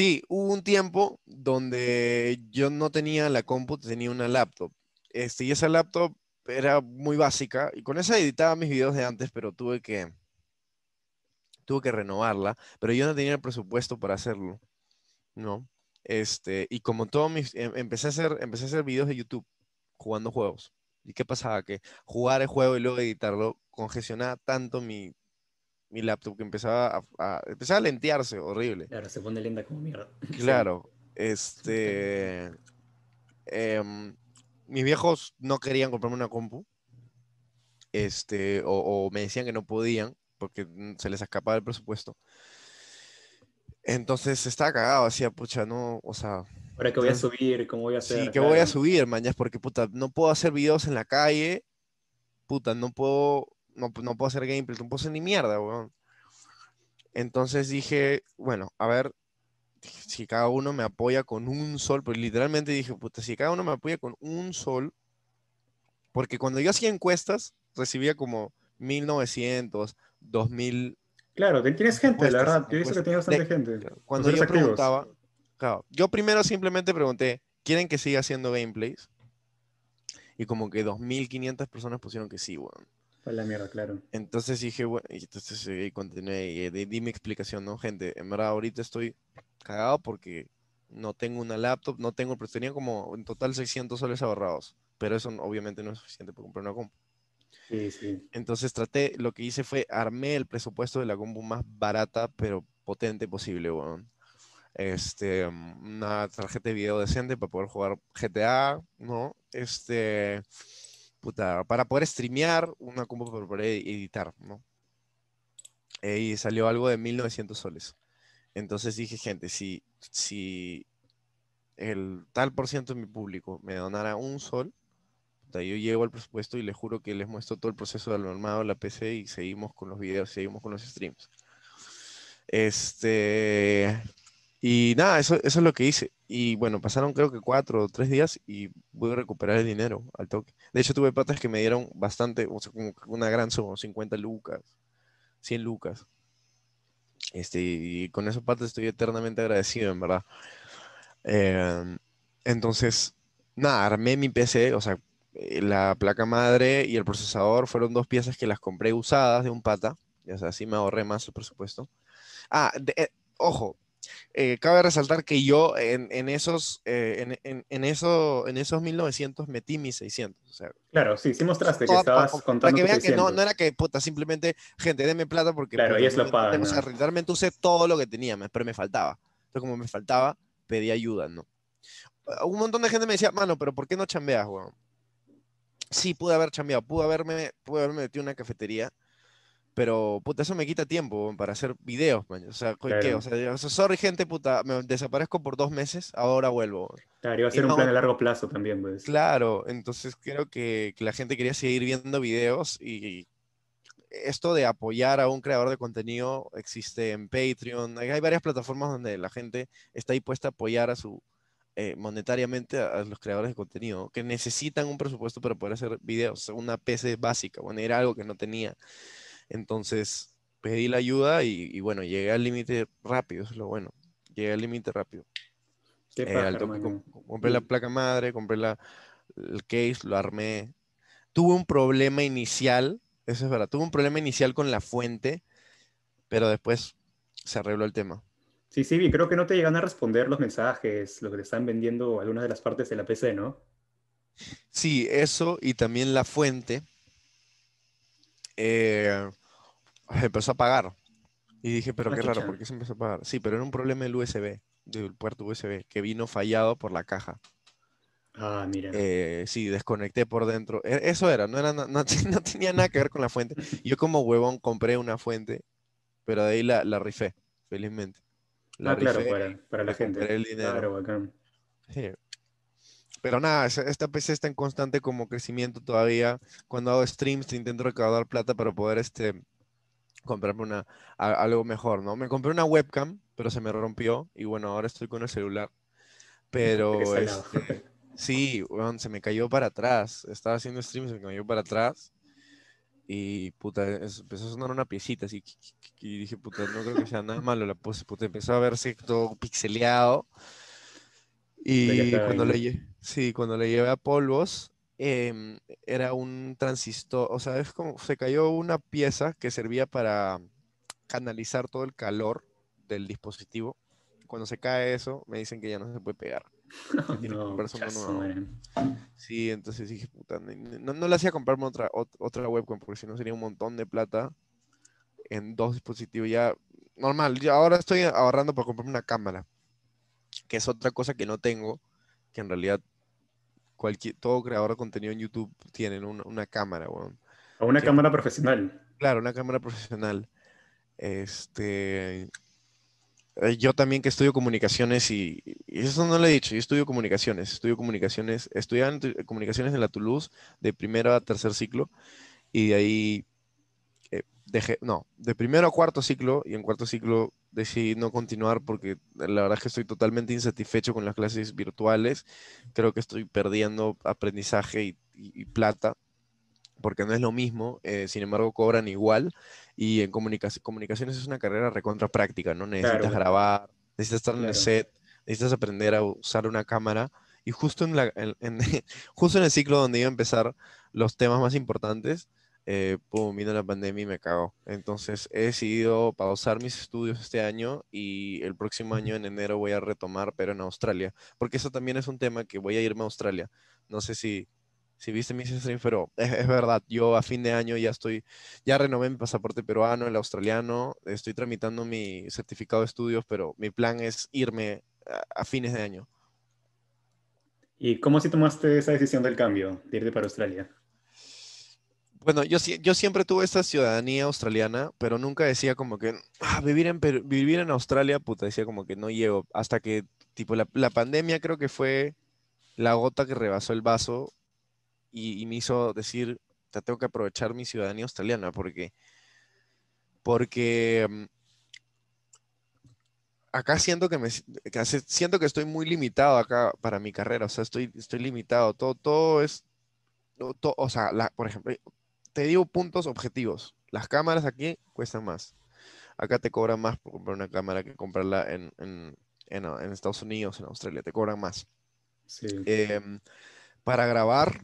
Sí, hubo un tiempo donde yo no tenía la compu, tenía una laptop. Este, y esa laptop era muy básica y con esa editaba mis videos de antes, pero tuve que tuve que renovarla, pero yo no tenía el presupuesto para hacerlo, ¿no? Este, y como todo mis, em- empecé a hacer, empecé a hacer videos de YouTube jugando juegos. ¿Y qué pasaba? Que jugar el juego y luego editarlo congestionaba tanto mi, mi laptop que empezaba a, a- empezaba a lentearse, horrible. Claro, se pone lenta como mierda. Claro, este, em, mis viejos no querían comprarme una compu, este, o, o me decían que no podían porque mm, se les escapaba el presupuesto. Entonces estaba cagado, decía, pucha, no, o sea, Ahora que voy a subir, ¿cómo voy a hacer? sí, que voy a subir, mañas, porque puta, no puedo hacer videos en la calle, puta, no puedo, no, no puedo hacer gameplay, no puedo hacer ni mierda, weón. Entonces dije, bueno, a ver, si cada uno me apoya con un sol, pues literalmente dije, puta, si cada uno me apoya con un sol, porque cuando yo hacía encuestas, recibía como 1900, 2000, Claro, tienes gente, la verdad. Yo he visto que tienes bastante encuestas. gente. cuando yo activos. preguntaba, claro, yo primero simplemente pregunté, ¿quieren que siga haciendo gameplays? Y como que 2500 personas pusieron que sí, weón. Para la mierda, claro. Entonces dije, bueno, y entonces eh, continué y eh, di, di mi explicación, ¿no? Gente, en verdad ahorita estoy cagado porque no tengo una laptop, no tengo, pero tenía como en total 600 soles ahorrados, pero eso obviamente no es suficiente para comprar una compu. Sí, sí. Entonces traté, lo que hice fue armé el presupuesto de la compu más barata, pero potente posible, weón. Este, mm, una tarjeta de video decente para poder jugar GTA, ¿no? Este, puta, para poder streamear, una compu para poder ed- editar, ¿no? Eh, y salió algo de 1900 soles. Entonces dije, gente, si, si el tal por ciento de mi público me donara un sol, puta, yo llevo el presupuesto y les juro que les muestro todo el proceso del armado de la PC y seguimos con los videos, seguimos con los streams. Este, y nada, eso, eso es lo que hice. Y bueno, pasaron creo que cuatro o tres días y pude recuperar el dinero al toque. De hecho, tuve patas que me dieron bastante, o sea, como una gran suma, 50 lucas, 100 lucas. Este, y con esos patas estoy eternamente agradecido, en verdad. Em, entonces, nada, armé mi PC, o sea, eh, la placa madre y el procesador fueron dos piezas que las compré usadas de un pata. O sea, así me ahorré más el presupuesto. Ah, de- eh, ojo, eh, cabe resaltar que yo en, en esos, eh, en, en- en eso, en esos 1900 metí mis 600. O sea, Claro, sí, sí mostraste que estabas para contando que tus vean que no, 600. no era que, puta, simplemente, gente, denme plata porque Claro, puta, ellos lo no- pagan, O sea, realmente usé todo lo que tenía, pero me faltaba. Entonces, como me faltaba, pedí ayuda, ¿no? Uh, Un montón de gente me decía, mano, pero ¿por qué no chambeas, weón? Sí, pude haber chambeado, pude haberme, pude haberme metido en una cafetería, pero, puta, eso me quita tiempo para hacer videos, man. O sea, ¿qué? Claro. O sea, yo- sorry, gente, puta, me desaparezco por dos meses, ahora vuelvo. Claro, iba a ser un no- plan a largo plazo también, pues. Claro, entonces creo que, que la gente quería seguir viendo videos y esto de apoyar a un creador de contenido existe en Patreon. Hay, hay varias plataformas donde la gente está dispuesta a apoyar a su eh, monetariamente a, a los creadores de contenido que necesitan un presupuesto para poder hacer videos, una PC básica, bueno, era algo que no tenía. Entonces pedí la ayuda y, y bueno, llegué al límite rápido, eso es lo bueno. Llegué al límite rápido. Qué Eh, paja, com- compré la placa madre, compré la, el case, lo armé. Tuve un problema inicial, eso es verdad, tuve un problema inicial con la fuente, pero después se arregló el tema. Sí, sí, vi, creo que no te llegan a responder los mensajes, lo que te están vendiendo algunas de las partes de la PC, ¿no? Sí, eso y también la fuente eh, empezó a apagar. Y dije, pero qué raro. ¿por qué se empezó a apagar? Sí, pero era un problema del USB, del puerto USB, que vino fallado por la caja. Ah, mira. Eh, sí, desconecté por dentro. E- Eso era, no, era, no, no tenía nada que ver con la fuente. Yo como huevón compré una fuente, pero de ahí la, la rifé, felizmente. La ah, claro, para, para la gente. el dinero. Claro, bacán. sí. Pero nada, esta PC está en constante como crecimiento todavía. Cuando hago streams intento recaudar plata para poder este, comprarme una, a- algo mejor, ¿no? Me compré una webcam, pero se me rompió y bueno, ahora estoy con el celular. Pero este, Sí, weón, se me cayó para atrás. Estaba haciendo stream, se me cayó para atrás. y puta, empezó a sonar una piecita así. Y dije, puta, no creo que sea nada malo. La puse, puta, empezó a verse todo pixeleado. Y cuando le, sí, cuando le llevé a polvos, em, era un transistor, o sea, es como, se cayó una pieza que servía para canalizar todo el calor del dispositivo. Cuando se cae eso, me dicen que ya no se puede pegar. que No, madre. Sí, entonces dije, puta, no, no le hacía comprarme otra, ot- otra webcam porque si no sería un montón de plata en dos dispositivos. Ya, normal, ya ahora estoy ahorrando para comprarme una cámara, que es otra cosa que no tengo, que en realidad cualquier, todo creador de contenido en YouTube tiene una, una cámara, weón. A una Sí. cámara profesional. Claro, una cámara profesional. Este, eh, yo también que estudio comunicaciones y, y eso no lo he dicho, yo estudio comunicaciones, estudio comunicaciones, estudiaba comunicaciones en la Toulouse de primero a tercer ciclo y de ahí dejé, no, de primero a cuarto ciclo y en cuarto ciclo decidí no continuar porque la verdad es que estoy totalmente insatisfecho con las clases virtuales, creo que estoy perdiendo aprendizaje y, y- y plata porque no es lo mismo, eh, sin embargo cobran igual y en comunicac- comunicaciones es una carrera recontra práctica, ¿no? Necesitas Claro. grabar, necesitas estar en el Claro. set, necesitas aprender a usar una cámara y justo en, la, en, en- justo en el ciclo donde iba a empezar los temas más importantes, eh, pum, vino la pandemia y me cagó. Entonces he decidido pausar mis estudios este año y el próximo año en enero voy a retomar, pero en Australia, porque eso también es un tema que voy a irme a Australia. No sé si, si viste mi stream, pero es, es verdad, yo a fin de año ya estoy, ya renové mi pasaporte peruano, el australiano, estoy tramitando mi certificado de estudios, pero mi plan es irme a, a fines de año. ¿Y cómo así tomaste esa decisión del cambio, de irte para Australia? Bueno, yo, yo siempre tuve esta ciudadanía australiana, pero nunca decía como que "Ah, vivir en Perú- vivir en Australia, puta, decía como que no llego. Hasta que, tipo, la, la pandemia creo que fue la gota que rebasó el vaso y, me hizo decir, "Ta, tengo que aprovechar mi ciudadanía australiana, porque, porque mm, acá siento que me siento que estoy muy limitado acá para mi carrera, o sea, estoy, estoy limitado. Todo, todo es, o sea, por ejemplo, te digo puntos objetivos. Las cámaras aquí cuestan más. Acá te cobran más por comprar una cámara que comprarla en, en, en, en Estados Unidos, en Australia, te cobran más. Sí. Em, para grabar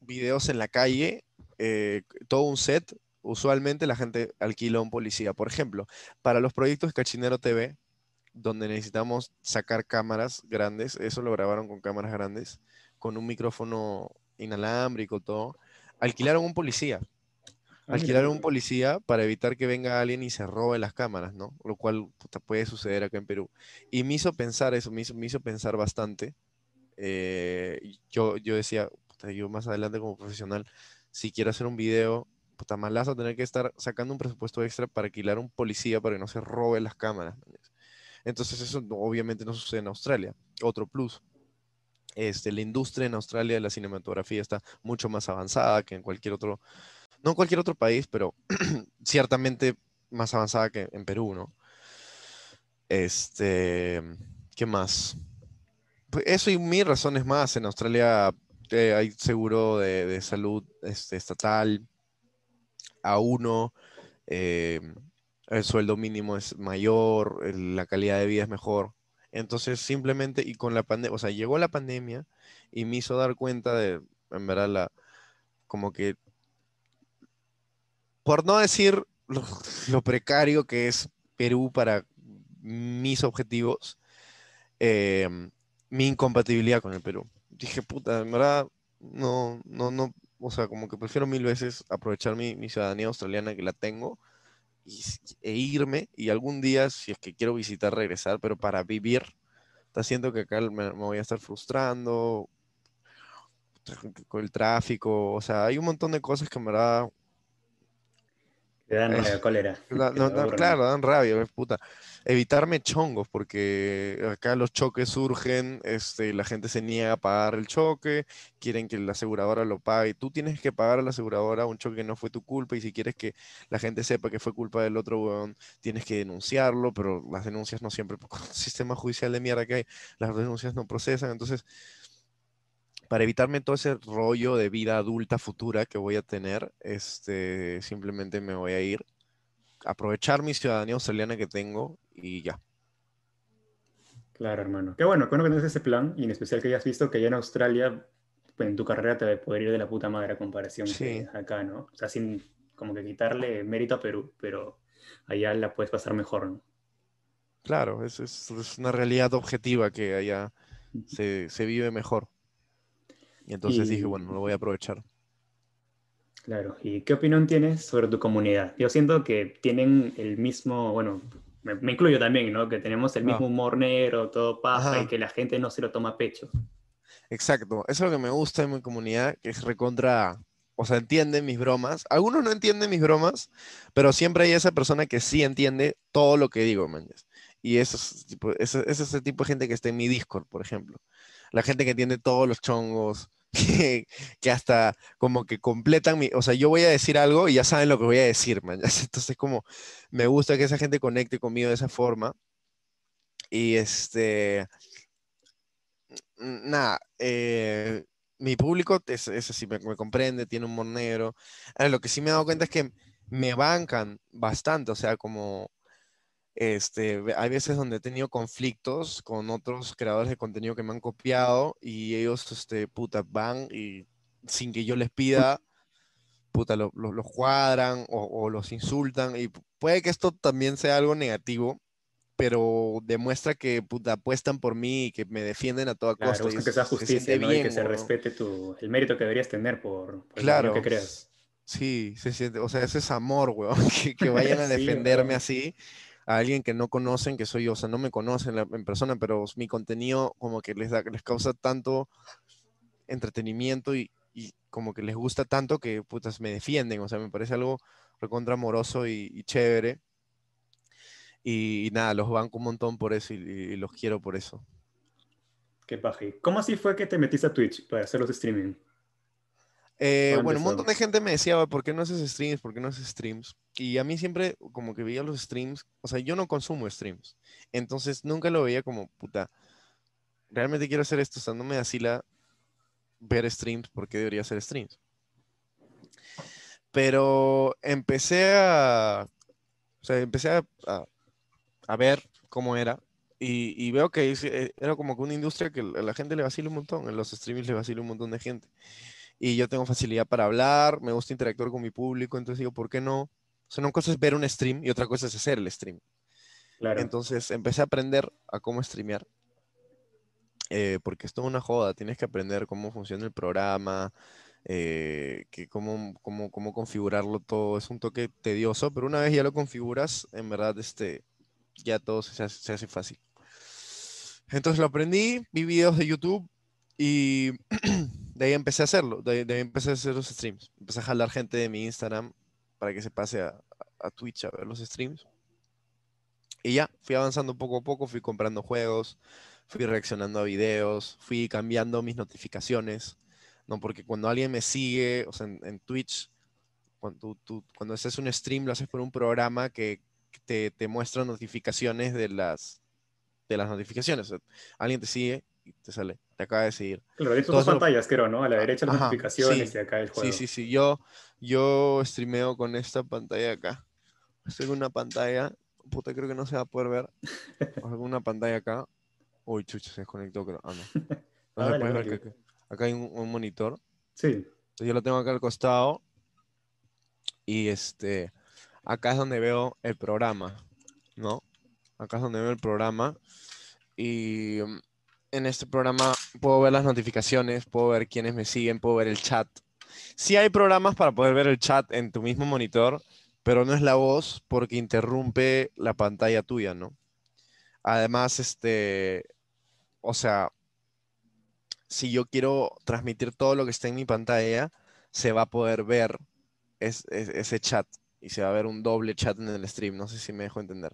videos en la calle, eh, todo un set, usualmente la gente alquila a un policía. Por ejemplo, para los proyectos Cachinero TV, donde necesitamos sacar cámaras grandes, eso lo grabaron con cámaras grandes, con un micrófono inalámbrico, todo. Alquilaron un policía. Ah. Alquilaron un policía para evitar que venga alguien y se robe las cámaras, ¿no? Lo cual puta, puede suceder acá en Perú. Y me hizo pensar eso, me hizo, me hizo pensar bastante. Eh, yo, yo decía, puta, yo más adelante como profesional, si quiero hacer un video, puta, malazo tener que estar sacando un presupuesto extra para alquilar un policía para que no se robe las cámaras. Entonces eso obviamente no sucede en Australia. Otro plus. Este, la industria en Australia de la cinematografía está mucho más avanzada que en cualquier otro, no en cualquier otro país, pero ciertamente más avanzada que en Perú, ¿no? Este, ¿qué más? Pues eso y mil razones más. En Australia eh, hay seguro de, salud este, estatal, a uno, eh, el sueldo mínimo es mayor, la calidad de vida es mejor. Entonces, simplemente, y con la pandemia, o sea, llegó la pandemia y me hizo dar cuenta de, en verdad, la, como que, por no decir lo, precario que es Perú para mis objetivos, eh, mi incompatibilidad con el Perú. Dije, puta, en verdad, no, no, no, o sea, como que prefiero mil veces aprovechar mi ciudadanía australiana que la tengo e irme y algún día, si es que quiero visitar, regresar, pero para vivir, está siento que acá me, me voy a estar frustrando con el tráfico, o sea, hay un montón de cosas que en verdad Te dan la cólera. No, da- claro, dan rabia, puta. Evitarme chongos, porque acá los choques surgen, este, la gente se niega a pagar el choque, quieren que la aseguradora lo pague. Tú tienes que pagar a la aseguradora un choque que no fue tu culpa, y si quieres que la gente sepa que fue culpa del otro weón, tienes que denunciarlo, pero las denuncias no siempre, con el sistema judicial de mierda que hay, las denuncias no procesan. Entonces, para evitarme todo ese rollo de vida adulta futura que voy a tener, este, simplemente me voy a ir, aprovechar mi ciudadanía australiana que tengo y ya. Claro, hermano. Qué bueno, que no tienes ese plan y en especial que hayas visto que allá en Australia, pues, en tu carrera te va a poder ir de la puta madre a comparación Sí. acá, ¿no? O sea, sin como que quitarle mérito a Perú, pero allá la puedes pasar mejor, ¿no? Claro, es, es- es una realidad objetiva que allá se, se vive mejor. Y entonces dije, Y- bueno, lo voy a aprovechar. Claro, ¿y qué opinión tienes sobre tu comunidad? Yo siento que tienen el mismo, bueno, me, me incluyo también, ¿no? Que tenemos el Ah. mismo humor negro, todo Ajá. y que la gente no se lo toma a pecho. Exacto, eso es lo que me gusta de mi comunidad, que es recontra, o sea, entienden mis bromas. Algunos no entienden mis bromas, pero siempre hay esa persona que sí entiende todo lo que digo, man. Y eso es, tipo, es el tipo de gente que está en mi Discord, por ejemplo. La gente que entiende todos los chongos, que, hasta como que completan mi, o sea, yo voy a decir algo y ya saben lo que voy a decir, man. Entonces, como me gusta que esa gente conecte conmigo de esa forma. Y este, nada, eh, mi público, es, ese sí me, comprende, tiene humor negro. Ahora, lo que sí me he dado cuenta es que me bancan bastante, o sea, como este, hay veces donde he tenido conflictos con otros creadores de contenido que me han copiado y ellos, este, puta, van y sin que yo les pida, puta, lo- lo- los cuadran o, o los insultan y pu- puede que esto también sea algo negativo. Pero demuestra que puta, apuestan por mí y que me defienden a toda Claro, costa. y que sea se justicia, siente ¿no? y que bien, se respete tu, el mérito que deberías tener por, por Claro. que creas. Sí, se siente, o sea, ese es amor, weón, que, que vayan a Sí, defenderme weón. así a alguien que no conocen, que soy yo, o sea, no me conocen en persona, pero mi contenido como que les da, les causa tanto entretenimiento y, y como que les gusta tanto que putas me defienden, o sea, me parece algo recontra amoroso y, y chévere. Y, nada, los banco un montón por eso y, y los quiero por eso. Qué paja. ¿Y ¿Cómo así fue que te metiste a Twitch para hacer los streaming? Eh, ¿Cuándo bueno, un montón de gente me decía, "Oye, ¿por qué no haces streams? ¿Por qué no haces streams? Y a mí siempre como que veía los streams, o sea, yo no consumo streams, entonces nunca lo veía como, puta, realmente quiero hacer esto, o sea, no me asila ver streams, ¿por qué debería hacer streams? Pero empecé a, o sea, empecé a, a- a ver cómo era y, y veo que eh, era como que una industria que a la gente le vacila un montón, en los streams le vacila un montón de gente y yo tengo facilidad para hablar, me gusta interactuar con mi público, entonces digo, ¿por qué no? O sea, una cosa es ver un stream y otra cosa es hacer el stream. Claro. Entonces empecé a aprender a cómo streamear, eh, porque es toda una joda, tienes que aprender cómo funciona el programa, eh, que cómo, cómo, cómo configurarlo todo, es un toque tedioso, pero una vez ya lo configuras, en verdad, este, ya todo se hace, se hace fácil. Entonces lo aprendí, vi videos de YouTube y de ahí empecé a hacerlo, de, de ahí empecé a hacer los streams. Empecé a jalar gente de mi Instagram para que se pase a, a Twitch a ver los streams. Y ya, fui avanzando poco a poco, fui comprando juegos, fui reaccionando a videos, fui cambiando mis notificaciones, ¿no? Porque cuando alguien me sigue, o sea, en, en Twitch, cuando, tú, tú- cuando haces un stream, lo haces por un programa que te, te muestra notificaciones de las, de las notificaciones. O sea, alguien te sigue y te sale, te acaba de seguir. Claro, de dos pantallas, creo, ¿no? A la derecha las Ajá, notificaciones sí, y acá el juego. Sí, sí, sí. Yo, yo streameo con esta pantalla acá. Estoy con una pantalla. Puta, creo que no se va a poder ver. Con una pantalla acá. Uy, chucha, se desconectó, creo. Ah, no. No Ah, se dale, puede ver que acá, acá hay un, un monitor. Sí. Entonces yo lo tengo acá al costado. Y este. Acá es donde veo el programa. ¿No? Acá es donde veo el programa. Y mm, en este programa puedo ver las notificaciones, puedo ver quiénes me siguen, puedo ver el chat. Sí hay programas para poder ver el chat en tu mismo monitor, pero no es la voz porque interrumpe la pantalla tuya, ¿no? Además, este, o sea, si yo quiero transmitir todo lo que está en mi pantalla, se va a poder ver es- es- ese chat y se va a ver un doble chat en el stream. No sé si me dejo entender.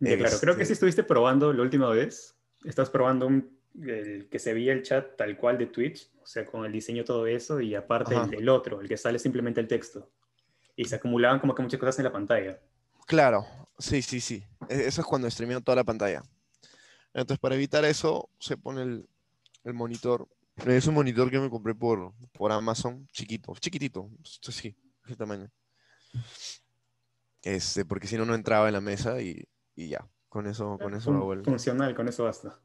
Claro, creo que Este- sí estuviste probando la última vez. Estás probando un, el que se veía el chat tal cual de Twitch, o sea, con el diseño todo eso, y aparte el, el otro, el que sale simplemente el texto. Y se acumulaban como que muchas cosas en la pantalla. Claro, sí, sí, sí. E- Eso es cuando streameo toda la pantalla. Entonces, para evitar eso, se pone el, el monitor Es un monitor que me compré por, por Amazon, chiquito, chiquitito, sí, ese tamaño. Este, porque si no, no entraba en la mesa y, y ya, con eso, con eso Fun- Funcional, con eso basta.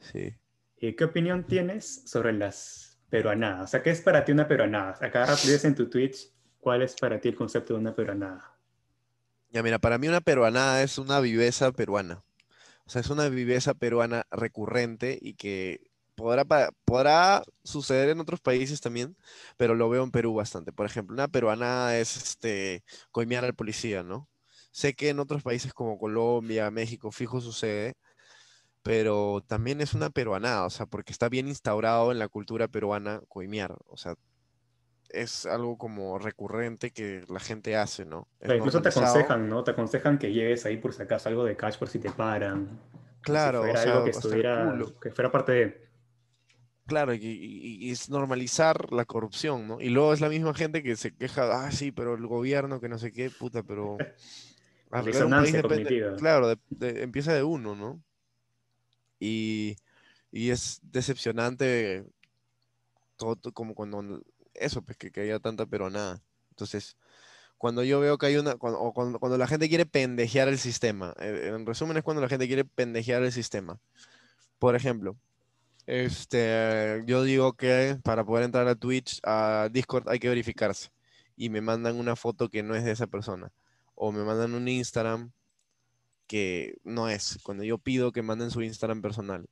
Sí. ¿Y qué opinión tienes sobre las peruanadas? O sea, ¿qué es para ti una peruanada? Acá rapidez en tu Twitch, ¿cuál es para ti el concepto de una peruanada? Ya mira, para mí una peruanada es una viveza peruana. O sea, es una viveza peruana recurrente y que podrá, podrá suceder en otros países también, pero lo veo en Perú bastante. Por ejemplo, una peruanada es este, coimear al policía, ¿no? Sé que en otros países como Colombia, México, fijo sucede, pero también es una peruanada, o sea, porque está bien instaurado en la cultura peruana coimear. O sea, es algo como recurrente que la gente hace, ¿no? Es O sea, incluso te aconsejan, ¿no? Te aconsejan que lleves ahí por si acaso algo de cash por si te paran. Si Claro, o sea, algo que estuviera, fuera parte de... Claro, y, y- y es normalizar la corrupción, ¿no? Y luego es la misma gente que se queja, ah, sí, pero el gobierno, que no sé qué, puta, pero... Disonancia cognitiva. claro, de- de- empieza de uno, ¿no? Y, y es decepcionante todo, to- como cuando... Eso, pues, que, que haya tanta peronada. Entonces, cuando yo veo que hay una... Cuando, o cuando, cuando la gente quiere pendejear el sistema, eh, en resumen es cuando la gente quiere pendejear el sistema. Por ejemplo, este, yo digo que para poder entrar a Twitch, a Discord, hay que verificarse. Y me mandan una foto que no es de esa persona. O me mandan un Instagram que no es. Cuando yo pido que manden su Instagram personal.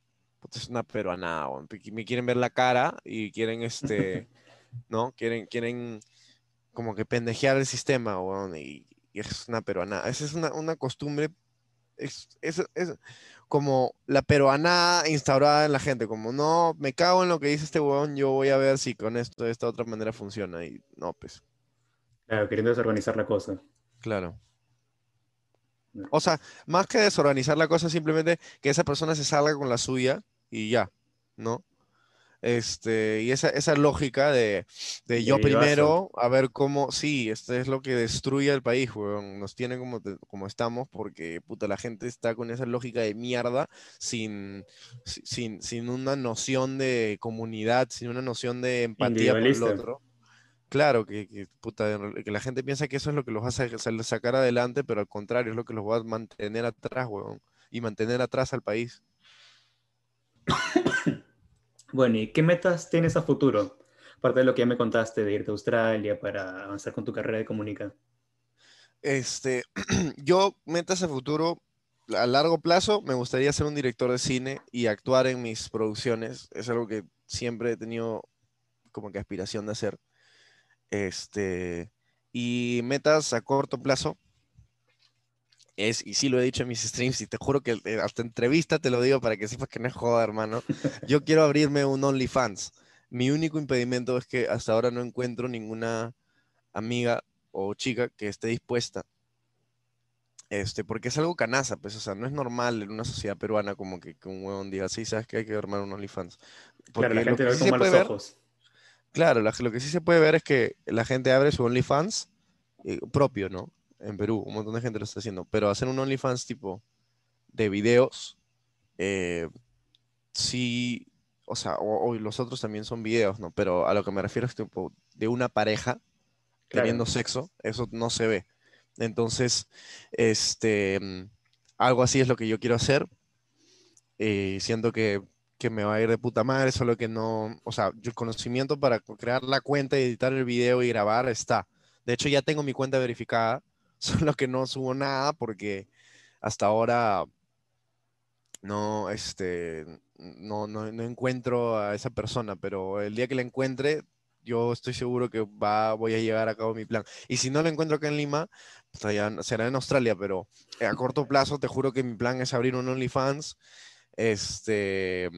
Es una peruanada, Me quieren ver la cara y quieren este, ¿no? Quieren, quieren como que pendejear el sistema, weón, y, y es una peruanada. Esa es una, una costumbre, es, es, es como la peruanada instaurada en la gente, como no, me cago en lo que dice este weón, yo voy a ver si con esto de esta otra manera funciona. Y no, pues, Claro, queriendo desorganizar la cosa. Claro. O sea, más que desorganizar la cosa, simplemente que esa persona se salga con la suya y ya, ¿no? Este, y esa, esa lógica de, de yo primero, a ver cómo, sí, esto es lo que destruye al país, weón. Nos tiene como, como estamos porque, puta, la gente está con esa lógica de mierda sin, si- sin, sin una noción de comunidad, sin una noción de empatía por el otro. Claro, que, que, puta, que la gente piensa que eso es lo que los va a sa- sa- sacar adelante, pero al contrario, es lo que los va a mantener atrás, weón. Y mantener atrás al país. Bueno, ¿y qué metas tienes a futuro? Aparte de lo que ya me contaste de irte a Australia para avanzar con tu carrera de comunica. Este, yo, metas a futuro, a largo plazo, me gustaría ser un director de cine y actuar en mis producciones. Es algo que siempre he tenido como que aspiración de hacer. Este, y metas a corto plazo es, y sí lo he dicho en mis streams, y te juro que eh, hasta entrevista te lo digo para que sepas que no es joda, hermano. Yo quiero abrirme un OnlyFans. Mi único impedimento es que hasta ahora no encuentro ninguna amiga o chica que esté dispuesta. Este, porque es algo canaza, pues, o sea, no es normal en una sociedad peruana como que, que un huevón diga, sí, sabes que hay que armar un OnlyFans. Claro, Porque la lo gente que lo ve sí con malos ojos. Claro, la- lo que sí se puede ver es que la gente abre su OnlyFans eh, propio, ¿no? En Perú, un montón de gente lo está haciendo, pero hacer un OnlyFans tipo de videos, eh, sí, o sea, o los otros también son videos, ¿no? Pero a lo que me refiero es tipo de una pareja Claro. teniendo sexo, eso no se ve. Entonces, este, mm, algo así es lo que yo quiero hacer. Eh, siento que, que me va a ir de puta madre, solo que no, o sea, el conocimiento para crear la cuenta editar el video y grabar está. De hecho, ya tengo mi cuenta verificada, solo que no subo nada porque hasta ahora no, este, no, no, no encuentro a esa persona, pero el día que la encuentre, yo estoy seguro que va, voy a llevar a cabo mi plan. Y si no lo encuentro acá en Lima, pues será en Australia, pero a corto plazo te juro que mi plan es abrir un OnlyFans. Este,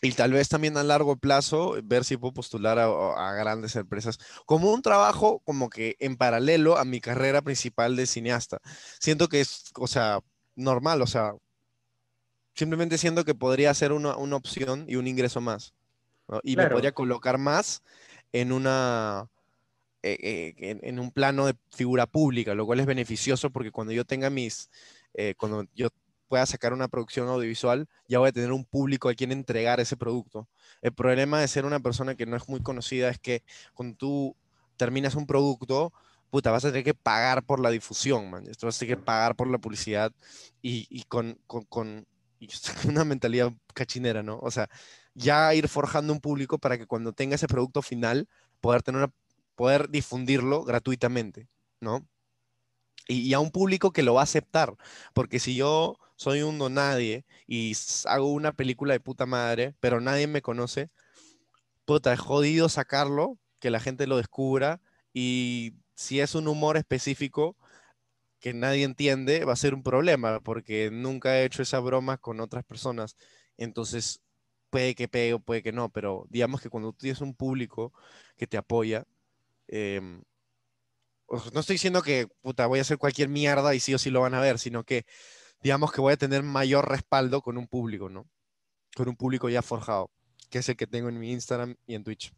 y tal vez también a largo plazo ver si puedo postular a, a grandes empresas como un trabajo como que en paralelo a mi carrera principal de cineasta. Siento que es, o sea, normal, o sea, simplemente siento que podría ser una, una opción y un ingreso más. ¿no? Y me podría colocar más en una eh, eh, en, en un plano de figura pública, lo cual es beneficioso porque cuando yo tenga mis, eh, cuando yo pueda sacar una producción audiovisual, ya voy a tener un público a quien entregar ese producto. El problema de ser una persona que no es muy conocida es que cuando tú terminas un producto, puta, vas a tener que pagar por la difusión, man. Esto vas a tener que pagar por la publicidad y, con, con, una mentalidad cachinera, ¿no? O sea, ya ir forjando un público para que cuando tenga ese producto final, poder, tener poder difundirlo gratuitamente, ¿no? Y, a un público que lo va a aceptar, porque si yo soy un nadie y hago una película de puta madre, pero nadie me conoce, puta, es jodido sacarlo, que la gente lo descubra y si es un humor específico que nadie entiende, va a ser un problema, porque nunca he hecho esa broma con otras personas. Entonces, puede que pegue o puede que no, pero digamos que cuando tú tienes un público que te apoya, em, no estoy diciendo que puta, voy a hacer cualquier mierda y sí o sí lo van a ver, sino que digamos que voy a tener mayor respaldo con un público, ¿no? Con un público ya forjado, que es el que tengo en mi Instagram y en Twitch.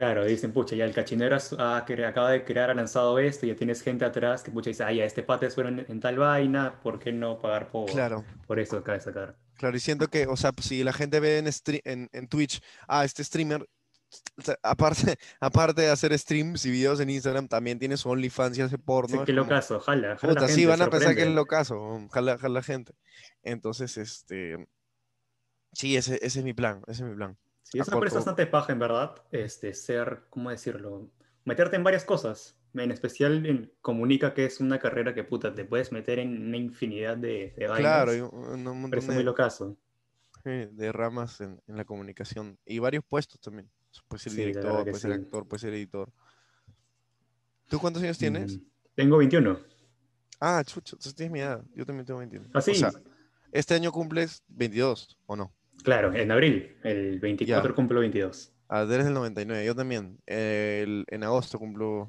Claro, dicen, pucha, ya el cachinero acaba de crear, ha lanzado esto, ya tienes gente atrás que pucha dice, ah, ya este pate fueron en, tal vaina, ¿por qué no pagar por, claro. por eso acaba de sacar? Claro, y siento que, o sea, pues, si la gente ve en, en, Twitch, ah, este streamer, aparte, aparte de hacer streams y videos en Instagram, también tiene su OnlyFans y hace porno. Sí, qué locazo, jala, jala puta, sí, van a pensar que es locazo, jala, jala gente. Entonces, este, sí, ese, ese es mi plan, ese es mi plan. Sí, eso me parece bastante paja, en verdad, este, ser, ¿cómo decirlo? Meterte en varias cosas. En especial en comunica que es una carrera que puta, te puedes meter en una infinidad de, de Claro, un, un montón de, muy locazo. de ramas en, en, la comunicación. Y varios puestos también. Puedes ser director, puedes ser actor, puedes ser editor. ¿Tú cuántos años tienes? Mm, tengo 21. Ah, chucho, entonces tienes mi edad. Yo también tengo 21. ¿Ah, sí? O sea, ¿este año cumples 22 o no? Claro, en abril, el 24 cumplo 22. Ah, eres del 99, yo también. en agosto cumplo,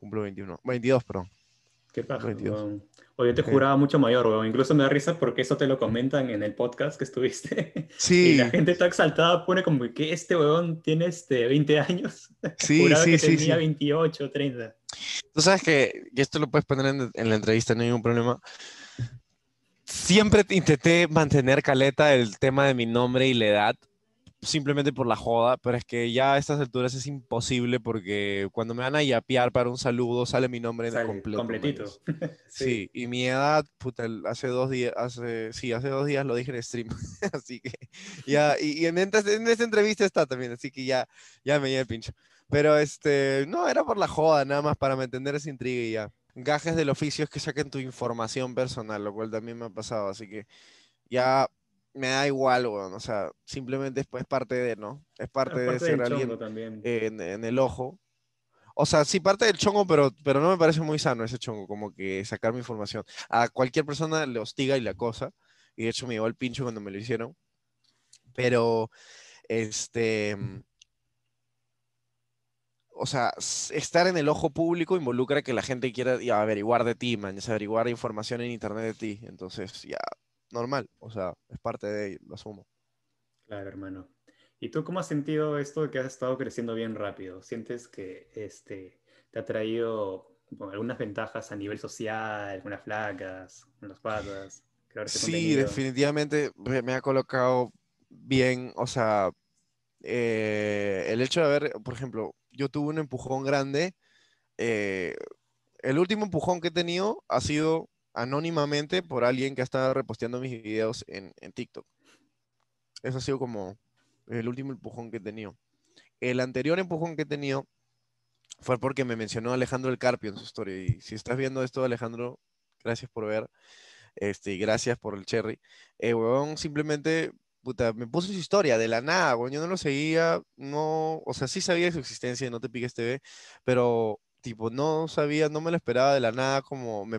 cumplo 21. 22, perdón. Qué paja, Oye, yo te juraba mucho mayor, weón. Incluso me da risa porque eso te lo comentan en el podcast que estuviste. Sí. Y la gente está exaltada, pone como que este weón tiene este 20 años. Sí, sí, que sí. Tenía 28, 30. Tú sabes que, y esto lo puedes poner en, en la entrevista, no hay ningún problema siempre intenté mantener caleta el tema de mi nombre y la edad, simplemente por la joda, pero es que ya a estas alturas es imposible porque cuando me van a yapear para un saludo sale mi nombre en completo. Completito. sí. y mi edad, puta, hace dos días, hace, sí, hace dos días lo dije en stream, así que ya, y, en, esta, en, esta, entrevista está también, así que ya, ya me llevé el pincho. Pero este, no, era por la joda, nada más para mantener esa intriga y ya gajes del oficio es que saquen tu información personal, lo cual también me ha pasado, así que ya me da igual, bueno, o sea, simplemente es parte de, ¿no? Es parte, de ser alguien en, el ojo. O sea, sí, parte del chongo, pero, pero no me parece muy sano ese chongo, como que sacar mi información. A cualquier persona le hostiga y le acosa, y de hecho me llevó el pincho cuando me lo hicieron. Pero, este, o sea, estar en el ojo público involucra que la gente quiera averiguar de ti, man, es averiguar información en internet de ti. Entonces, ya, normal, o sea, es parte de ello, lo asumo. Claro, hermano. ¿Y tú cómo has sentido esto de que has estado creciendo bien rápido? ¿Sientes que este, te ha traído algunas ventajas a nivel social, unas flacas, unas patas? Sí, definitivamente me ha colocado bien, o sea, eh, el hecho de haber, por ejemplo, yo tuve un empujón grande. Eh, el último empujón que he tenido ha sido anónimamente por alguien que ha estado reposteando mis videos en, TikTok. Eso ha sido como el último empujón que he tenido. El anterior empujón que he tenido fue porque me mencionó Alejandro El Carpio en su historia. Y si estás viendo esto, Alejandro, gracias por ver. Este, gracias por el cherry. Eh, simplemente puta, me puso su historia de la nada, bueno, yo no lo seguía, no, o sea, sí sabía de su existencia No Te Piques TV, pero tipo, no sabía, no me lo esperaba de la nada, como me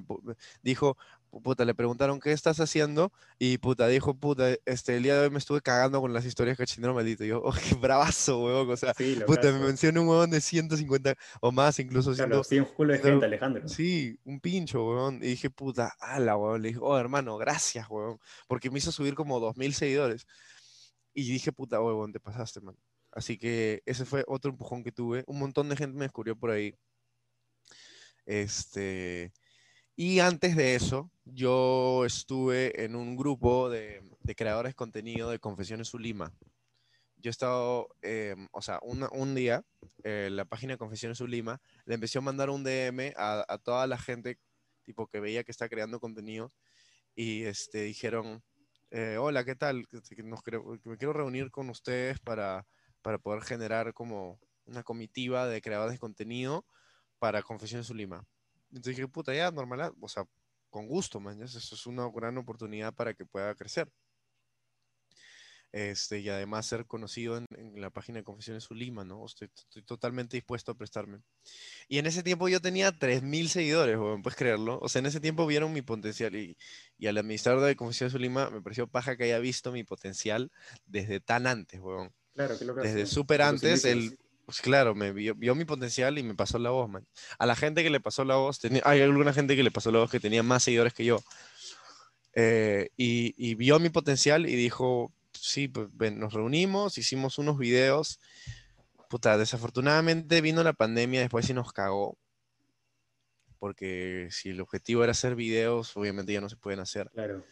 dijo, puta, le preguntaron, ¿qué estás haciendo? Y puta, dijo, puta, este, el día de hoy me estuve cagando con las historias cachinero maldito. Y yo, oh, qué bravazo, weón. O sea, puta, me menciona un huevón de 150 o más, incluso. Sí, un culo de gente, Alejandro. Sí, un pincho, weón. Y dije, puta, ala, weón. Le dije, oh, hermano, gracias, weón. Porque me hizo subir como 2000 seguidores. Y dije, puta, weón, te pasaste, man. Así que ese fue otro empujón que tuve. Un montón de gente me descubrió por ahí. Este. Y antes de eso, yo estuve en un grupo de, de creadores de contenido de Confesiones Ulima. Yo he estado, em, o sea, una- un día, eh, la página de Confesiones Ulima le empezó a mandar un DM a, a toda la gente, tipo, que veía que está creando contenido y este, dijeron, eh, hola, ¿qué tal? Nos me quiero reunir con ustedes para, para poder generar como una comitiva de creadores de contenido para Confesiones Ulima. Entonces dije, puta, ya, normal, ah, o sea, con gusto, man, ya, eso es una gran oportunidad para que pueda crecer. Este, y además ser conocido en, en la página de Confesiones Ulima, ¿no? Estoy, estoy totalmente dispuesto a prestarme. Y en ese tiempo yo tenía 3.000 seguidores, weón, puedes creerlo. O sea, en ese tiempo vieron mi potencial y, y al administrador de Confesiones Ulima me pareció paja que haya visto mi potencial desde tan antes, weón. Claro, que lo que Desde súper antes, inicios. Pues claro, me vio, vio mi potencial y me pasó la voz, man. A la gente que le pasó la voz, tenía, hay alguna gente que le pasó la voz que tenía más seguidores que yo. Eh, y, y vio mi potencial y dijo, sí, pues ven, nos reunimos, hicimos unos videos. Puta, desafortunadamente vino la pandemia, después sí nos cagó. Porque si el objetivo era hacer videos, obviamente ya no se pueden hacer Claro.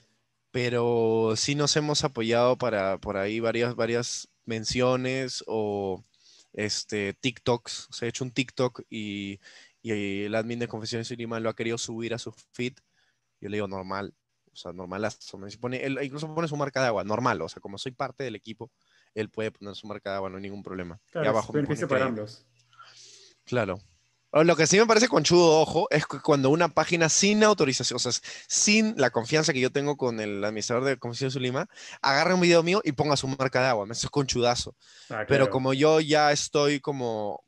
pero sí nos hemos apoyado para por ahí varias, varias menciones o este, TikToks. Se ha hecho un TikTok y, y el admin de Confesiones y Lima lo ha querido subir a su feed. Yo le digo normal, o sea, normalazo. me Pone, él incluso pone su marca de agua, normal, o sea, como soy parte del equipo, él puede poner su marca de agua, no hay ningún problema. y Claro, abajo me pone. Claro. Lo que sí me parece conchudo, ojo, es que cuando una página sin autorización, o sea, sin la confianza que yo tengo con el administrador de Confesiones Ulima, agarra un video mío y ponga su marca de agua. Eso es conchudazo. Ah, Pero como yo ya estoy como.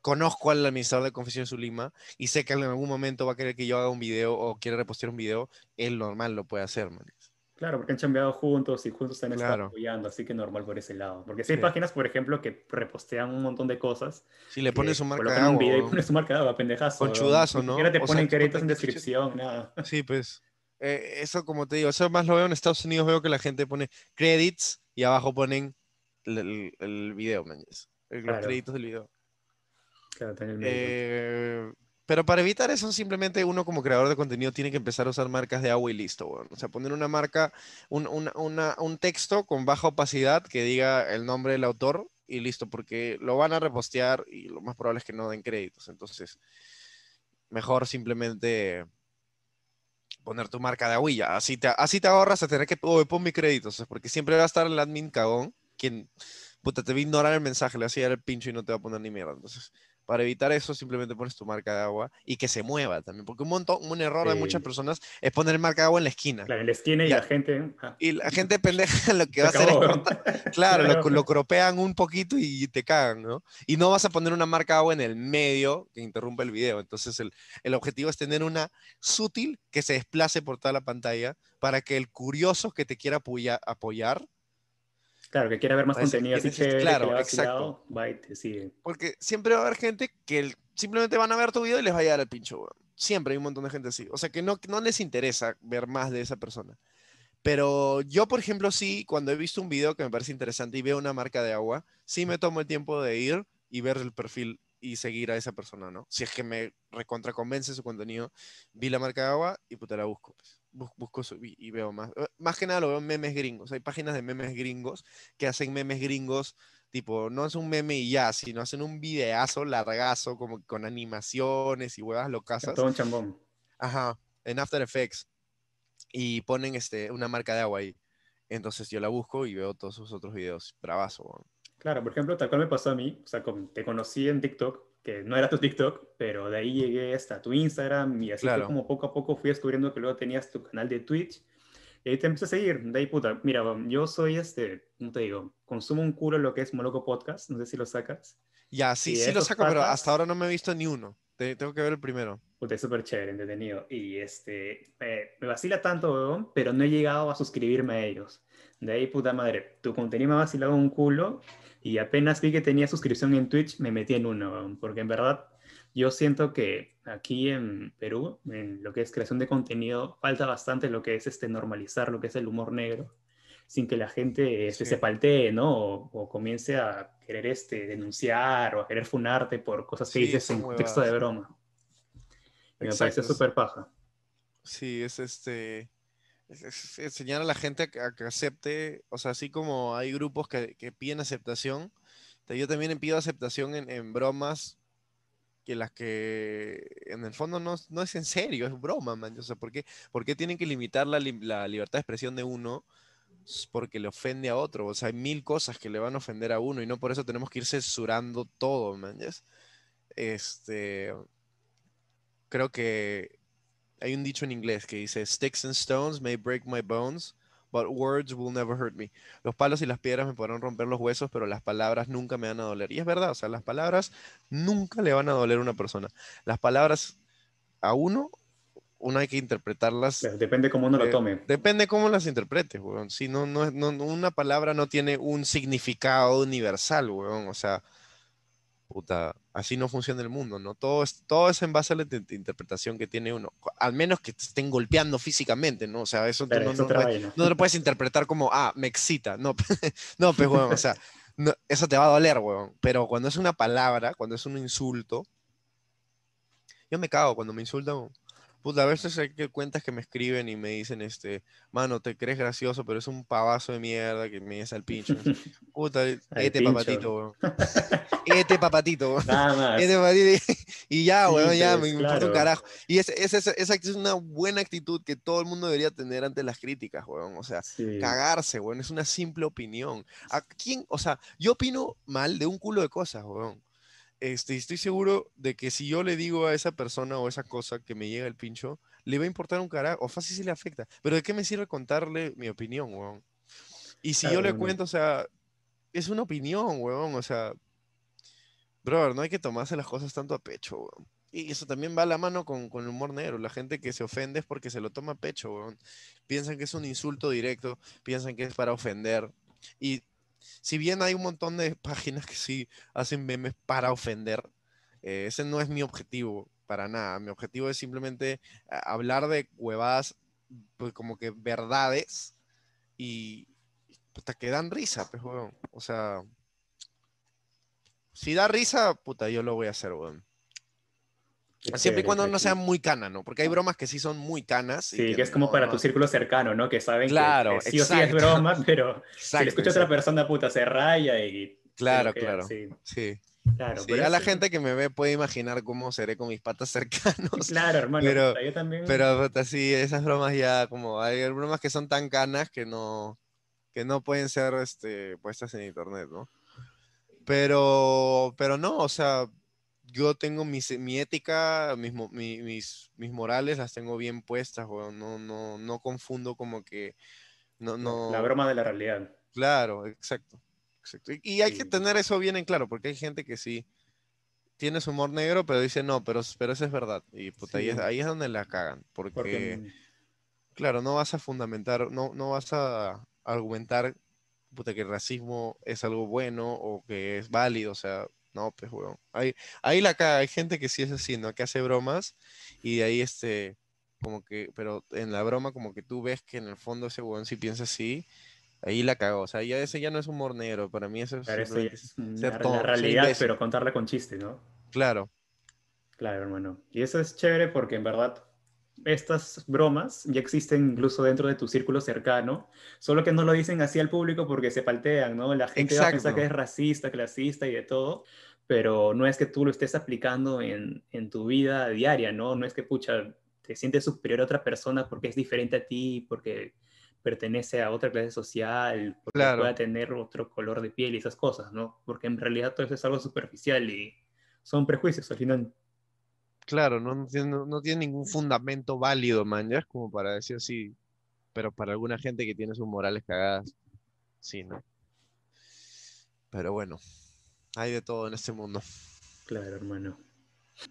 Conozco al administrador de Confesiones Ulima y sé que en algún momento va a querer que yo haga un video o quiere repostear un video, él normal lo puede hacer, man. Claro, porque han chambeado juntos y juntos se han estado Claro. apoyando, así que normal por ese lado. Porque si hay Sí. páginas, por ejemplo, que repostean un montón de cosas. Si le pone que su marca de colocan un video y ponen su marca de agua, pendejazo. weón. Conchudazo, Ni ¿no? siquiera te O ponen créditos en descripción, nada. Sí, pues. eh, eso, como te digo, eso más lo veo en Estados Unidos. Veo que la gente pone credits y abajo ponen el, el- el video, man. Eh, Los Claro. créditos del video. Claro, en el medio. Eh, pero para evitar eso, simplemente uno como creador de contenido tiene que empezar a usar marcas de agua y listo, weón. O sea, poner una marca, un, una- una- un texto con baja opacidad que diga el nombre del autor y listo, porque lo van a repostear y lo más probable es que no den créditos. Entonces, mejor simplemente poner tu marca de aguilla. Así te, así te ahorras a tener que, oh, pon mi crédito, porque siempre va a estar el admin cagón, quien, puta, te va a ignorar el mensaje, le va a el pincho y no te va a poner ni mierda. Entonces, para evitar eso, simplemente pones tu marca de agua y que se mueva también, porque un montón, un error de Sí. muchas personas es poner marca de agua en la esquina. Claro, en la esquina y la gente. ah, Y la gente pendeja lo que se va a hacer es cortar. Claro, lo, lo cropean un poquito y te cagan, ¿no? Y no vas a poner una marca de agua en el medio que interrumpa el video. Entonces, el, el objetivo es tener una sutil que se desplace por toda la pantalla para que el curioso que te quiera apoya- apoyar, Claro, que quiera ver más Parece contenido así chévere, claro, que le exacto. va y te sigue. porque siempre va a haber gente que el- simplemente van a ver tu video y les va a llegar el pincho, weón. Siempre hay un montón de gente así. O sea, que no, no les interesa ver más de esa persona. Pero yo, por ejemplo, sí, cuando he visto un video que me parece interesante y veo una marca de agua, sí me tomo el tiempo de ir y ver el perfil y seguir a esa persona, ¿no? Si es que me recontra convence su contenido, vi la marca de agua y puta la busco. pues. Bus- Busco y, veo más. Eh, Más que nada lo veo en memes gringos. Hay páginas de memes gringos que hacen memes gringos, tipo, no es un meme y ya, sino hacen un videazo largazo, como con animaciones y huevas locasas. Todo un chambón. Ajá, en After Effects. Y ponen este, una marca de agua ahí. Entonces yo la busco y veo todos sus otros videos. Bravazo. Claro, por ejemplo, tal cual me pasó a mí, o sea, te conocí en TikTok, que no era tu TikTok, pero de ahí llegué hasta tu Instagram y así Claro. fue como poco a poco fui descubriendo que luego tenías tu canal de Twitch y ahí te empecé a seguir. De ahí, puta, mira, yo soy este, ¿cómo te digo? Consumo un culo lo que es Moloco Podcast, no sé si lo sacas. Ya, sí, Y sí lo saco, pero patas- hasta ahora no me he visto ni uno. Te- tengo que ver el primero. Puta, es súper chévere, entretenido. Y este, eh, me vacila tanto, weón, pero no he llegado a suscribirme a ellos. De ahí, puta madre, tu contenido me ha vacilado un culo y apenas vi que tenía suscripción en Twitch, me metí en uno, weón, porque en verdad yo siento que aquí en Perú, en lo que es creación de contenido, falta bastante lo que es este normalizar lo que es el humor negro, sin que la gente este, Sí. se paltee, ¿no? O, o comience a querer este, denunciar o a querer funarte por cosas que Sí, dices en contexto de huevadas. broma. Me parece súper paja. Sí, es este. enseñar a la gente a que, acepte, o sea, así como hay grupos que, que piden aceptación, yo también pido aceptación en, en, bromas que las que en el fondo no, no, es en serio, es broma, man. O sea, ¿por qué, por qué tienen que limitar la, la, libertad de expresión de uno? Porque le ofende a otro. O sea, hay mil cosas que le van a ofender a uno y no por eso tenemos que ir censurando todo, man. Este. Creo que hay un dicho en inglés que dice: Sticks and stones may break my bones, but words will never hurt me. Los palos y las piedras me podrán romper los huesos, pero las palabras nunca me van a doler. Y es verdad, o sea, las palabras nunca le van a doler a una persona. Las palabras a uno, uno hay que interpretarlas. depende cómo uno lo tome. Depende cómo las interpretes, weón. Si no, no, no, una palabra no tiene un significado universal, weón. O sea, puta, así no funciona el mundo, ¿no? Todo es, todo es en base a la interpretación que tiene uno, al menos que te estén golpeando físicamente, ¿no? O sea, eso no, no, lo puedes interpretar como, ah, me excita, no, no, pues, weón, o sea, eso te va a doler, weón, pero cuando es una palabra, cuando es un insulto, yo me cago cuando me insultan, Puta, a veces hay que cuentas que me escriben y me dicen, este, mano, te crees gracioso, pero es un pavazo de mierda que me es al pincho. Puta, este papatito, weón. Este papatito, más. Este papatito. Y ya, weón, ya, me, importa un carajo. Y esa es una buena actitud que todo el mundo debería tener ante las críticas, weón. O sea, cagarse, weón, es una simple opinión. ¿A quién? O sea, yo opino mal de un culo de cosas, weón este, estoy seguro de que si yo le digo a esa persona o esa cosa que me llega el pincho, le va a importar un carajo, o fácil si le afecta. Pero ¿de qué me sirve contarle mi opinión, weón? Y si yo le cuento, o sea, es una opinión, weón, o sea, brother, no hay que tomarse las cosas tanto a pecho, weón. Y eso también va a la mano con, con, el humor negro. La gente que se ofende es porque se lo toma a pecho, weón. Piensan que es un insulto directo, piensan que es para ofender. Y si bien hay un montón de páginas que sí hacen memes para ofender, eh, ese no es mi objetivo para nada. Mi objetivo es simplemente hablar de huevadas, pues como que verdades y puta, que dan risa, pues, O sea, si da risa, puta, yo lo voy a hacer, weón. Siempre y cuando no sea muy cana, ¿no? Porque hay bromas que sí son muy canas. Sí, que, es como para tu círculo cercano, ¿no? Que saben que, sí o sí es broma, pero si le escuchas a otra persona, puta, se raya y... Claro, claro. Sí. Claro, sí, a la gente que me ve puede imaginar cómo seré con mis patas cercanos. Claro, hermano. Pero, yo también. Pero sí, esas bromas ya como hay bromas que son tan canas que no que no pueden ser este, puestas en internet, ¿no? Pero pero no, o sea, yo tengo mi, mi ética, mis, mis, mis, morales las tengo bien puestas, No, no, no confundo como que... No, no... La broma de la realidad. Claro, exacto. exacto. Y, hay que tener eso bien en claro, porque hay gente que sí tiene su humor negro, pero dice, no, pero, pero eso es verdad. Y ahí, es, ahí, es, donde la cagan. Porque, claro, no vas a fundamentar, no, no vas a argumentar que el racismo es algo bueno o que es válido. O sea, no, pues, weón. Ahí, ahí la caga. Hay gente que sí es así, ¿no? Que hace bromas y de ahí, este, como que, pero en la broma, como que tú ves que en el fondo ese weón sí piensa así. Ahí la cagó. O sea, ya ese ya no es humor negro. Para mí eso es, ser la realidad, pero contarla con chiste, ¿no? Claro. Claro, hermano. Y eso es chévere porque en verdad estas bromas ya existen incluso dentro de tu círculo cercano, solo que no lo dicen así al público porque se paltean, ¿no? La gente va a pensar que es racista, clasista y de todo, pero no es que tú lo estés aplicando en, en, tu vida diaria, ¿no? No es que, pucha, te sientes superior a otra persona porque es diferente a ti, porque pertenece a otra clase social, porque pueda tener otro color de piel y esas cosas, ¿no? Porque en realidad todo eso es algo superficial y son prejuicios al final. Claro, no, no, tiene, no tiene ningún fundamento válido, man, ya es como para decir así, pero para alguna gente que tiene sus morales cagadas, sí, ¿no? Pero bueno, hay de todo en este mundo. Claro, hermano.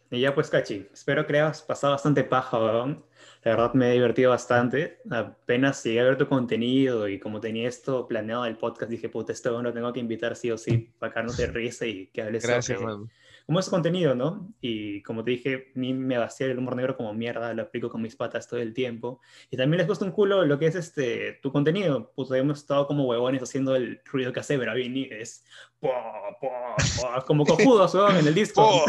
Y ya pues, Cachi, espero que hayas pasado bastante paja, La verdad me he divertido bastante. Apenas llegué a ver tu contenido y como tenía esto planeado el podcast, dije, puta, esto lo tengo que invitar sí o sí para no de risa y que hables Gracias, como ese contenido, ¿no? Y como te dije, a mí me vacía el humor negro como mierda, lo aplico con mis patas todo el tiempo. Y también les gusta un culo lo que es este, tu contenido. Pues hemos estado como huevones haciendo el ruido que hace Bravini, es po, po, po, como cojudos, weón, en el disco.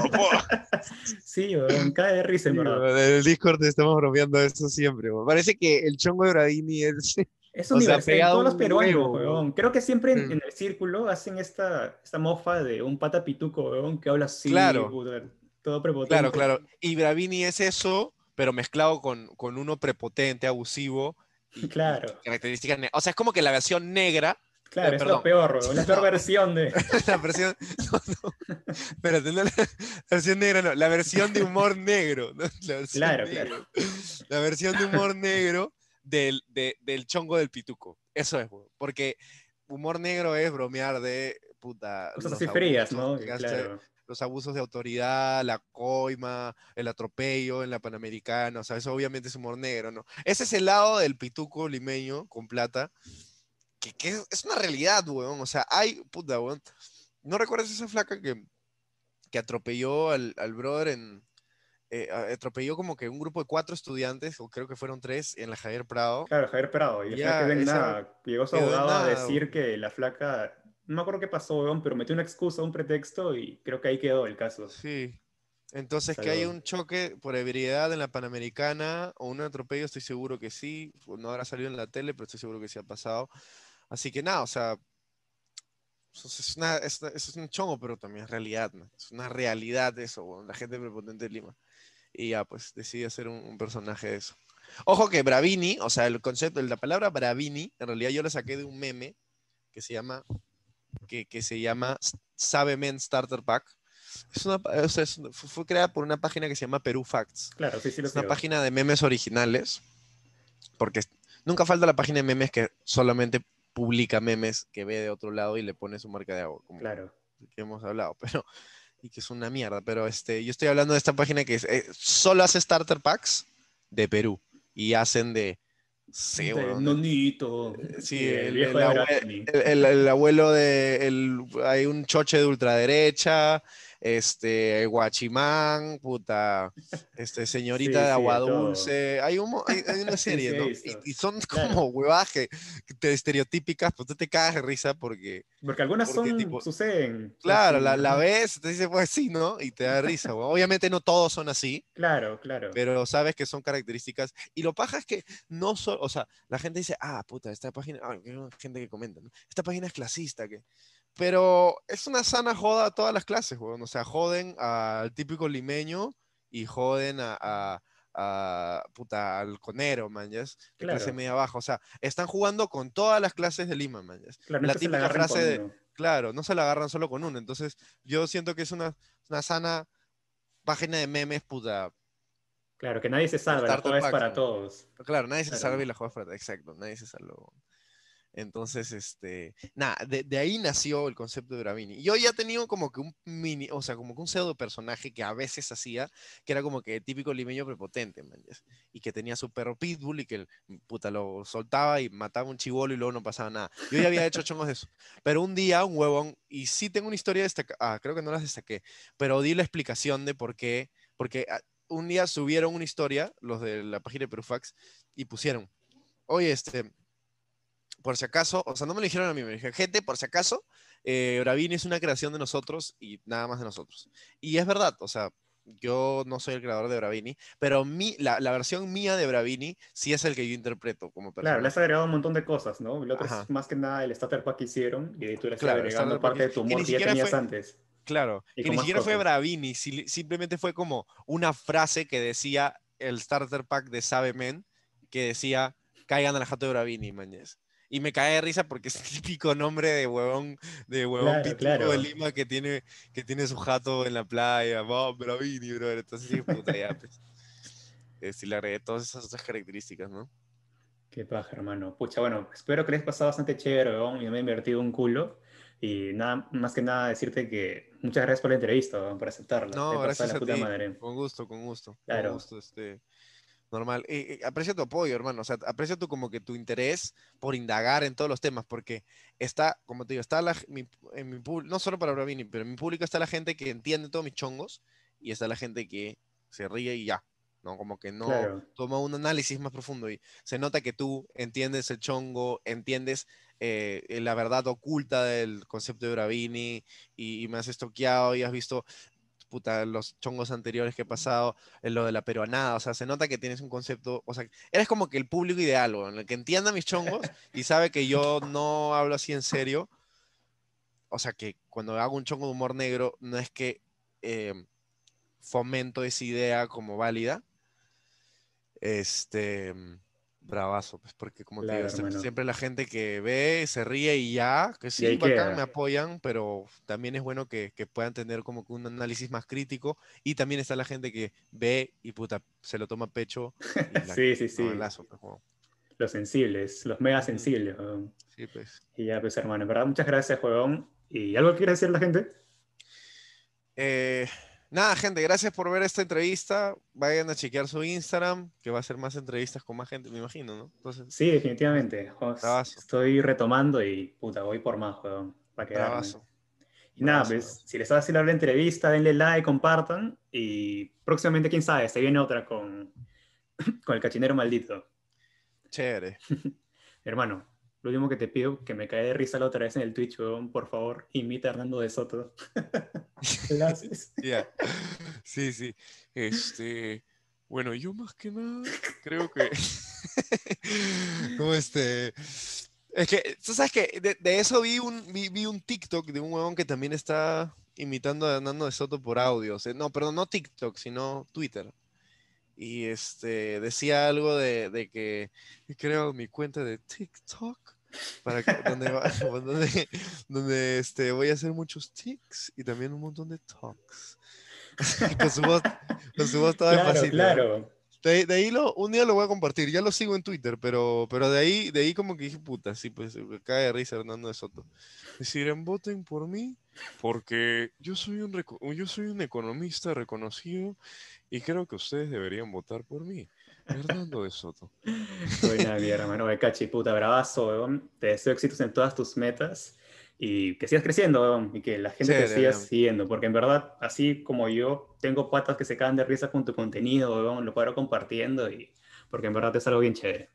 sí, weón, cae de risa, en verdad. En el Discord estamos bromeando eso siempre, weón. Parece que el chongo de Bravini es... Es universal, todos los peruanos, weón. Creo que siempre en, en, el círculo hacen esta, esta mofa de un pata pituco, weón, que habla así, claro. todo prepotente. Claro, claro. Y Bravini es eso, pero mezclado con, con uno prepotente, abusivo. Y, claro. Características o sea, es como que la versión negra. Claro, eh, es perdón. lo peor, weón. La peor versión de. la versión. No, no. La, versión negra, no. La versión de humor negro. ¿no? La versión Claro, negro. La versión de humor negro del, de, del chongo del pituco. Eso es, weón. Porque humor negro es bromear de puta. Cosas así frías, ¿no? Claro. Los abusos de autoridad, la coima, el atropello en la Panamericana, o sea, eso obviamente es humor negro, ¿no? Ese es el lado del pituco limeño con plata, que, que es, es una realidad, weón. O sea, hay, puta, weón. ¿No recuerdas esa flaca que, que atropelló al, al brother en, eh, atropelló como que un grupo de cuatro estudiantes, o creo que fueron tres, en la Javier Prado. Claro, Javier Prado. Y Ya, que esa- nada, llegó su abogado a decir que la flaca. No me acuerdo qué pasó, weón, pero metió una excusa, un pretexto y creo que ahí quedó el caso. Sí. Entonces, que haya Salud. un choque por ebriedad en la Panamericana o un atropello, estoy seguro que sí. No habrá salido en la tele, pero estoy seguro que sí ha pasado. Así que nada, o sea, eso es, una, es, es un chongo, pero también es realidad, ¿no? Es una realidad eso, la gente prepotente de Lima. Y ya, pues, decide hacer un, un personaje de eso. Ojo que Bravini, o sea, el concepto, la palabra Bravini, en realidad yo la saqué de un meme que se llama, que, que se llama Sabe Men Starter Pack. Es una, o sea, es- fue creada por una página que se llama Perú Facts. Claro, sí, sí lo Es una página de memes originales, porque nunca falta la página de memes que solamente publica memes que ve de otro lado y le pone su marca de agua, como Claro. que hemos hablado, pero y que es una mierda, pero este, yo estoy hablando de esta página que es, eh, solo hace starter packs de Perú y hacen de, sí, weón, Nonito. sí, y el, viejo el el- el- el abuelo de, el- hay un choche de ultraderecha, este, Guachimán, puta, este, señorita Sí, de agua dulce, hay, un, mo- hay, hay una serie, sí, ¿no? Y, y son Claro. como que, que te estereotípicas, pues tú te cagas de risa porque, Porque algunas porque, son, tipo, suceden. claro, así, la, ves, te dice, pues sí, ¿no? Y te da risa. Obviamente no todos son así, Claro, claro. pero sabes que son características. Y lo paja es que no solo, o sea, la gente dice, ah, puta, esta página, ah, gente que comenta, ¿no? Esta página es clasista, que... Pero es una sana joda a todas las clases, weón. O sea, joden al típico limeño y joden a, a- a, puta, al conero, man, ¿ya es? De clase media baja. O sea, están jugando con todas las clases de Lima, man, ¿ya es? La es típica frase de- uno. Claro, no se la agarran solo con uno. Entonces, yo siento que es una, una sana página de memes, puta. Claro, que nadie se salva, la joda es para todos. Claro, nadie se Claro. salva y la juega fuerte. Exacto, nadie se salvó. Entonces, este, nada, de, de ahí nació el concepto de Bravini. Yo ya tenido como que un mini, o sea, como que un pseudo personaje que a veces hacía, que era como que típico limeño prepotente, man, y que tenía su perro pitbull y que el puta lo soltaba y mataba un chivolo y luego no pasaba nada. Yo ya había hecho chongos de eso. Pero un día, un huevón, y sí tengo una historia destacada, ah, creo que no las destaqué, pero di la explicación de por qué, porque ah, un día subieron una historia, los de la página de Perufax, y pusieron, oye, este, por si acaso, o sea, no me lo dijeron a mí, me dijeron, gente, por si acaso, eh, Bravini es una creación de nosotros y nada más de nosotros. Y es verdad, o sea, yo no soy el creador de Bravini, pero mi, la, la versión mía de Bravini sí es el que yo interpreto como Claro, le has agregado un montón de cosas, ¿no? El otro Ajá. es más que nada el starter pack que hicieron y tú le estás Claro, agregando parte de tu humor que ya tenías fue- antes. Claro, Y que ni siquiera fue cosas. Bravini, si- simplemente fue como una frase que decía el starter pack de Sabe Men, que decía, caigan a la jato de Bravini, mañez. Y me cae de risa porque es el típico nombre de huevón, de huevón Claro, claro. de Lima que tiene, que tiene su jato en la playa, va, Bravini, bro. Entonces, sí, puta, ya, pues. Sí, le agregué todas esas otras características, ¿no? Qué paja, hermano. Pucha, bueno, espero que les haya pasado bastante chévere, weón, y me he invertido un culo. Y nada, más que nada decirte que muchas gracias por la entrevista, por acertarla. No, gracias la a puta ti. madre. Con gusto, con gusto. Claro. Con gusto, este. Normal. Eh, eh, aprecio tu apoyo, hermano. O sea, aprecio tu como que tu interés por indagar en todos los temas, porque está, como te digo, está la, mi, en mi público, no solo para Bravini, pero en mi público está la gente que entiende todos mis chongos y está la gente que se ríe y ya. ¿no? Como que no Claro. toma un análisis más profundo y se nota que tú entiendes el chongo, entiendes eh, la verdad oculta del concepto de Bravini y, y me has estoqueado y has visto puta, los chongos anteriores que he pasado, en lo de la peruanada, o sea, se nota que tienes un concepto, o sea, eres como que el público ideal, en el que entienda mis chongos y sabe que yo no hablo así en serio, o sea, que cuando hago un chongo de humor negro, no es que eh, fomento esa idea como válida, este, bravazo, pues porque como te digo, siempre, la gente que ve, se ríe y ya, que sí, bacán, queda. me apoyan, pero también es bueno que, que puedan tener como que un análisis más crítico y también está la gente que ve y puta, se lo toma a pecho. Y la- Sí, sí, sí. novelazo, pues. Los sensibles, los mega sensibles. Sí, pues. Y ya, pues, hermano, en verdad, muchas gracias, juegón. ¿Y algo que quiere decir la gente? Eh, nada, gente, gracias por ver esta entrevista. Vayan a chequear su Instagram, que va a ser más entrevistas con más gente, me imagino, ¿no? Entonces, Sí, definitivamente. Jos. Estoy retomando y, puta, voy por más, juegón. Para quedarme. Y nada, pues, si les va a hacer la entrevista, denle like, compartan. Y próximamente, quién sabe, se viene otra con, con el cachinero maldito. Chévere. Hermano, lo último que te pido, que me cae de risa la otra vez en el Twitch, weón, por favor, imita a Hernando de Soto. Gracias. Ya. Sí, sí. Este. Bueno, yo más que nada creo que. como este. Es que, tú sabes que de, de eso vi un, vi, vi un TikTok de un huevón que también está imitando a Hernando de Soto por audio. o sea, no, perdón, no TikTok, sino Twitter. Y este decía algo de, de que creo mi cuenta de TikTok para que, donde, va- donde, donde este, voy a hacer muchos tics y también un montón de talks. con su voz, con su voz toda Claro, claro. De, de ahí lo, un día lo voy a compartir, ya lo sigo en Twitter, pero, pero de ahí, de ahí como que dije, puta, sí, pues cae de risa Hernando de Soto. Decir, voten por mí, porque yo soy un yo soy un economista reconocido y creo que ustedes deberían votar por mí. Hernando de Soto. Buena mi hermano Becachi, puta bravazo, weón. Te deseo éxitos en todas tus metas y que sigas creciendo, weón, y que la gente te siga weón. siguiendo, porque en verdad, así como yo, tengo patas que se caen de risa con tu contenido, weón, lo paro compartiendo y porque en verdad es algo bien chévere.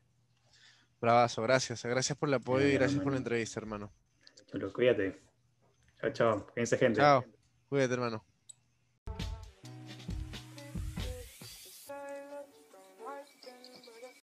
Bravazo, gracias, gracias por el apoyo y gracias por la entrevista, hermano. Chulo, cuídate. Chao, chao. Cuídense, gente. Chao, cuídate, hermano.